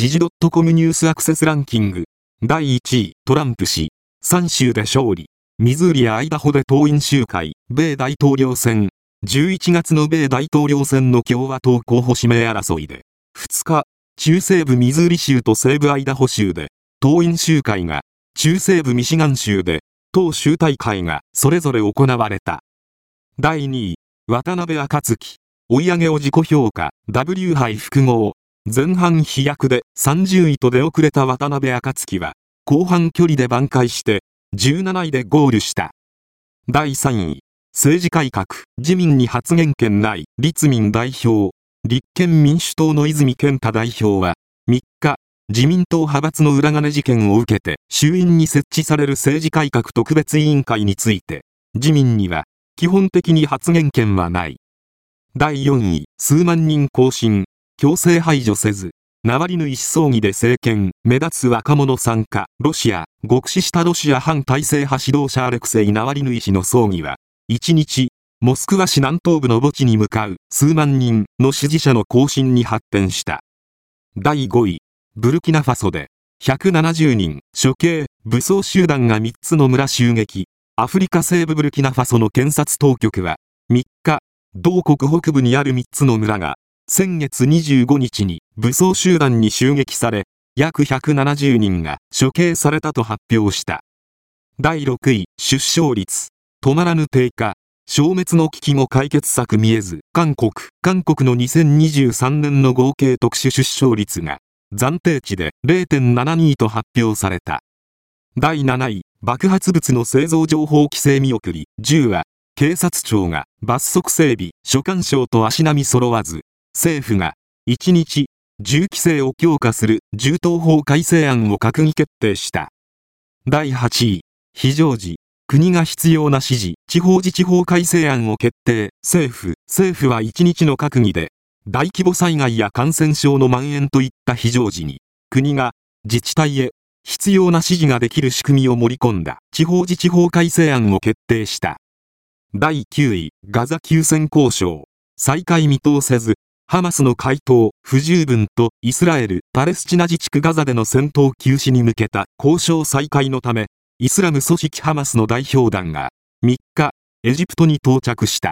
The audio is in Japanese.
時事 .com ニュースアクセスランキング。第1位、トランプ氏。3州で勝利。ミズーリやアイダホで党員集会、米大統領選。11月の米大統領選の共和党候補指名争いで、2日、中西部ミズーリ州と西部アイダホ州で、党員集会が、中西部ミシガン州で、党集大会がそれぞれ行われた。第2位、渡辺暁、追い上げを自己評価、W 杯複合、前半飛躍で30位と出遅れた渡辺暁は、後半距離で挽回して、17位でゴールした。第3位、政治改革、自民に発言権ない、立民代表、立憲民主党の泉健太代表は、3日、自民党派閥の裏金事件を受けて、衆院に設置される政治改革特別委員会について、自民には、基本的に発言権はない。第4位、数万人更新、強制排除せず、ナワリヌイ氏葬儀で政権、目立つ若者参加、ロシア、極死したロシア反体制派指導者アレクセイ・ナワリヌイ氏の葬儀は、1日、モスクワ市南東部の墓地に向かう数万人の支持者の行進に発展した。第5位、ブルキナファソで、170人、処刑、武装集団が3つの村襲撃。アフリカ西部ブルキナファソの検察当局は、3日、同国北部にある3つの村が、先月25日に武装集団に襲撃され、約170人が処刑されたと発表した。第6位、出生率。止まらぬ低下。消滅の危機も解決策見えず、韓国、韓国の2023年の合計特殊出生率が、暫定値で0.72と発表された。第7位、爆発物の製造情報規制見送り、10は、警察庁が罰則整備、所管省と足並み揃わず、政府が1日銃規制を強化する銃刀法改正案を閣議決定した。第8位非常時国が必要な指示地方自治法改正案を決定。政府政府は1日の閣議で大規模災害や感染症の蔓延といった非常時に国が自治体へ必要な指示ができる仕組みを盛り込んだ地方自治法改正案を決定した。第9位ガザ休戦交渉。再開見通せずハマスの回答不十分とイスラエル・パレスチナ自治区ガザでの戦闘休止に向けた交渉再開のためイスラム組織ハマスの代表団が3日エジプトに到着した。